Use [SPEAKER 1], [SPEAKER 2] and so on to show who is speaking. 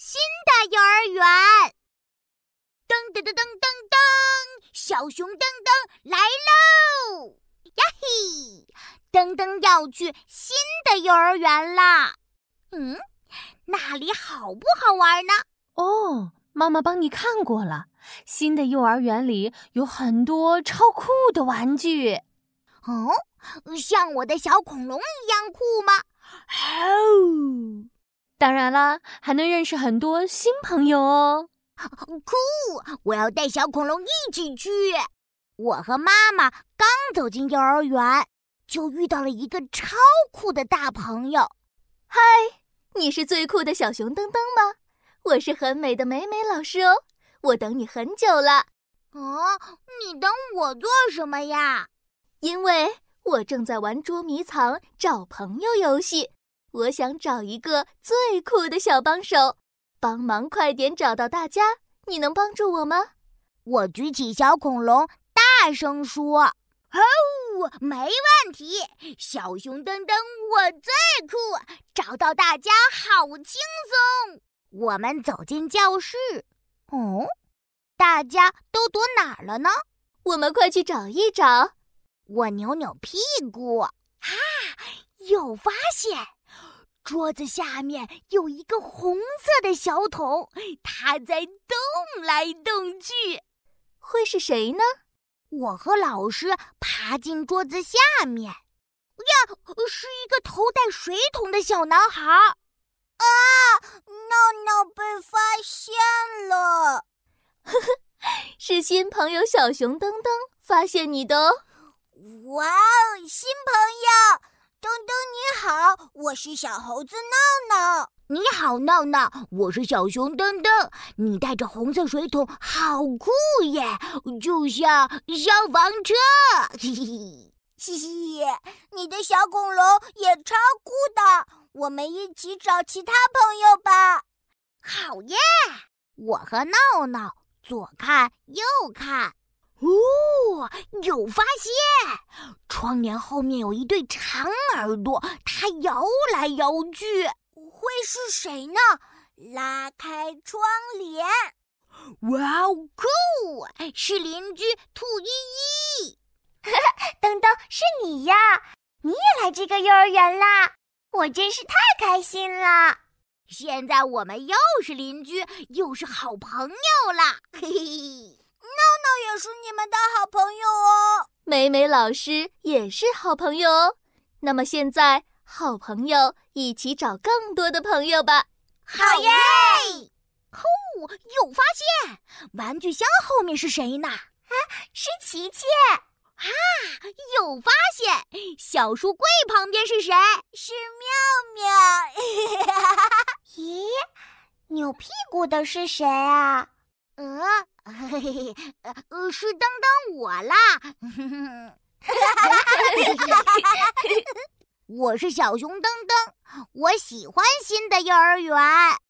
[SPEAKER 1] 新的幼儿园。噔噔噔噔噔噔，小熊噔噔来喽！呀嘿，噔噔要去新的幼儿园啦。嗯，那里好不好玩呢？
[SPEAKER 2] 哦，妈妈帮你看过了。新的幼儿园里有很多超酷的玩具。
[SPEAKER 1] 哦，像我的小恐龙一样酷吗？哦，
[SPEAKER 2] 当然啦，还能认识很多新朋友哦。
[SPEAKER 1] 酷！我要带小恐龙一起去。我和妈妈刚走进幼儿园，就遇到了一个超酷的大朋友。
[SPEAKER 3] 嗨，你是最酷的小熊噔噔吗？我是很美的美美老师哦，我等你很久了。
[SPEAKER 1] 哦，你等我做什么呀？
[SPEAKER 3] 因为我正在玩捉迷藏找朋友游戏，我想找一个最酷的小帮手，帮忙快点找到大家。你能帮助我吗？
[SPEAKER 1] 我举起小恐龙，大声说：“哦，没问题！小熊噔噔，我最酷，找到大家好轻松。”我们走进教室，哦，大家都躲哪儿了呢？
[SPEAKER 3] 我们快去找一找。
[SPEAKER 1] 我扭扭屁股，啊，有发现桌子下面有一个红色的小桶，它在动来动去。
[SPEAKER 3] 会是谁呢？
[SPEAKER 1] 我和老师爬进桌子下面，呀，是一个头戴水桶的小男孩。啊，闹闹被发现了！
[SPEAKER 3] 呵呵，是新朋友小熊噔噔发现你的哦。
[SPEAKER 1] 哇哦，新朋友，噔噔你好，我是小猴子闹闹。你好，闹闹，我是小熊噔噔。你带着红色水桶，好酷耶，就像消防车。嘿嘿，嘻嘻，你的小恐龙也超酷的，我们一起找其他朋友吧。好耶！我和闹闹左看右看。哦，有发现！窗帘后面有一对长耳朵，它摇来摇去，会是谁呢？拉开窗帘，哇哦，酷！是邻居兔依依。
[SPEAKER 4] 噔噔，是你呀！你也来这个幼儿园啦？我真是太开心了！
[SPEAKER 1] 现在我们又是邻居，又是好朋友啦！嘿嘿。也是你们的好朋友哦，
[SPEAKER 3] 美美老师也是好朋友哦。那么现在，好朋友一起找更多的朋友吧。
[SPEAKER 1] 好耶！哦，有发现，玩具箱后面是谁呢？啊，
[SPEAKER 4] 是琪琪。
[SPEAKER 1] 啊，有发现，小书柜旁边是谁？是妙
[SPEAKER 4] 妙。咦，扭屁股的是谁啊？
[SPEAKER 1] 呃，嘿嘿，呃，是当当我啦！我是小熊噔噔，我喜欢新的幼儿园。